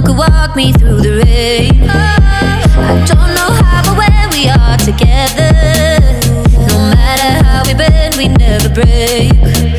could walk me through the rain. I don't know how, but when we are together, no matter how we bend, we never break.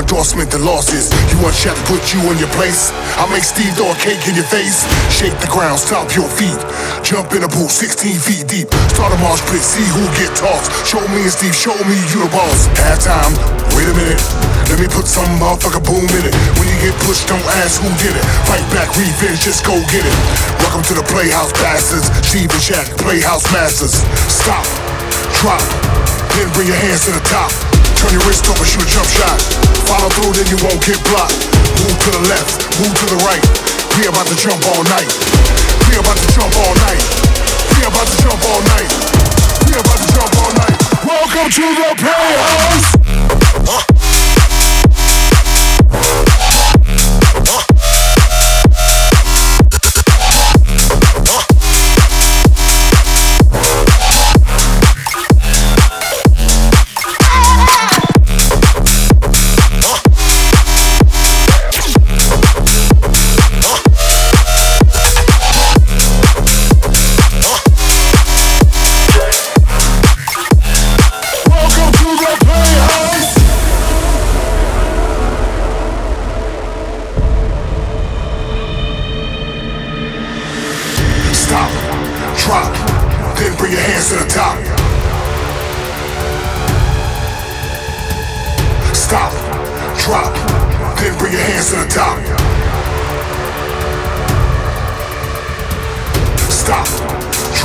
endorsement and losses. You want Shaq to put you in your place? I make Steve throw a cake in your face. Shake the ground, stop your feet. Jump in a pool 16 feet deep. Start a mosh pit, see who get tossed. Show me and Steve, show me you the boss. Halftime, wait a minute. Let me put some motherfucker boom in it. When you get pushed, don't ask who did it. Fight back, revenge, just go get it. Welcome to the Playhouse Bastards. Steve and Shaq, Playhouse Masters. Stop, drop, then bring your hands to the top. Turn your wrist over, and shoot a jump shot. Follow through, then you won't get blocked. Move to the left, move to the right. We about to jump all night. We about to jump all night. We about to jump all night. We about to jump all night. Welcome to the playhouse.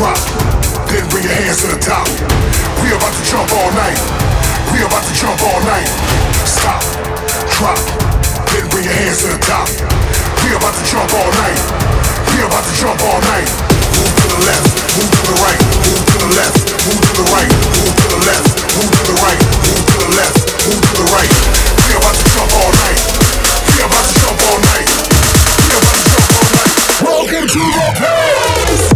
drop. Then bring your hands to the top. We about to jump all night. We about to jump all night. Stop, drop. Then bring your hands to the top. We about to jump all night. We about to jump all night. Move to the left, move to the right, move to the left, move to the right, move to the left, move to the right, move to the left, move to the right. We about to jump all night. We about to jump all night. We about to jump all night. Welcome to the place.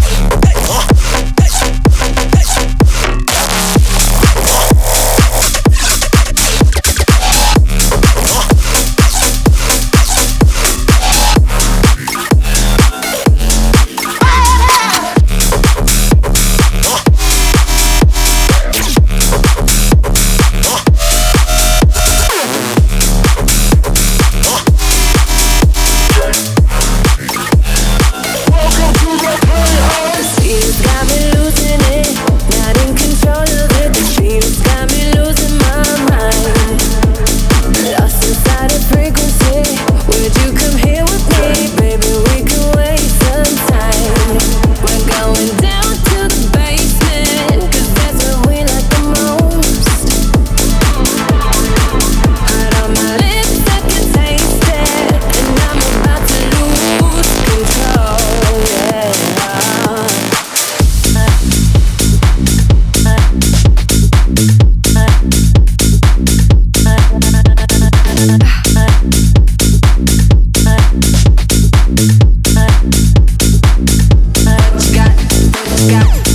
Got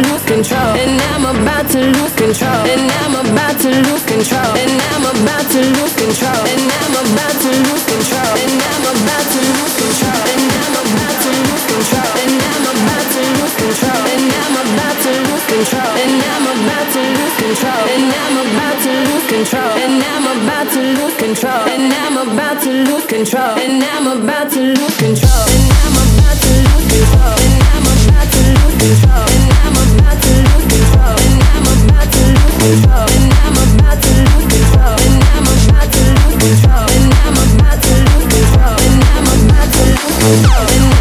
lose control. And I'm about to lose control. And I'm about to lose control. And I'm about to lose control. And I'm about to lose control. And I'm about to lose control. And I'm about to lose control. And I'm about to lose control. And I'm about to lose control. And I'm about to lose control. And I'm about to lose control. And I'm about to lose control. And I'm about to lose control. And I'm about to lose control. And I'm about to lose control. And I'm about to lose control.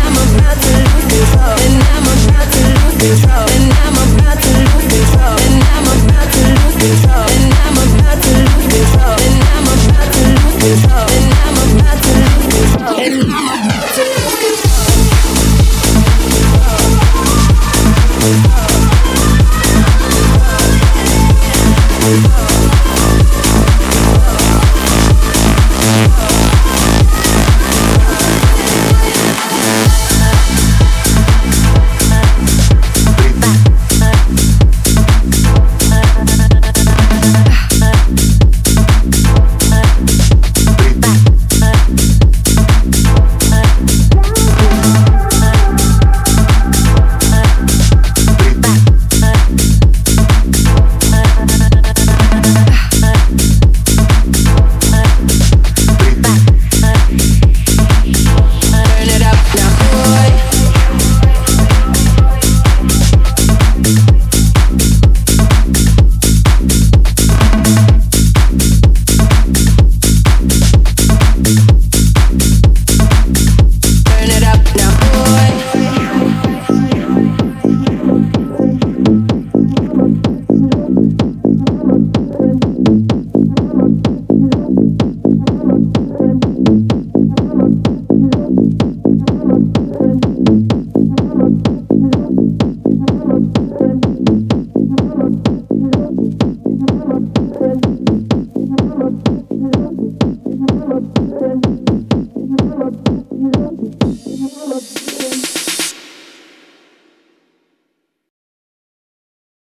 I'm about to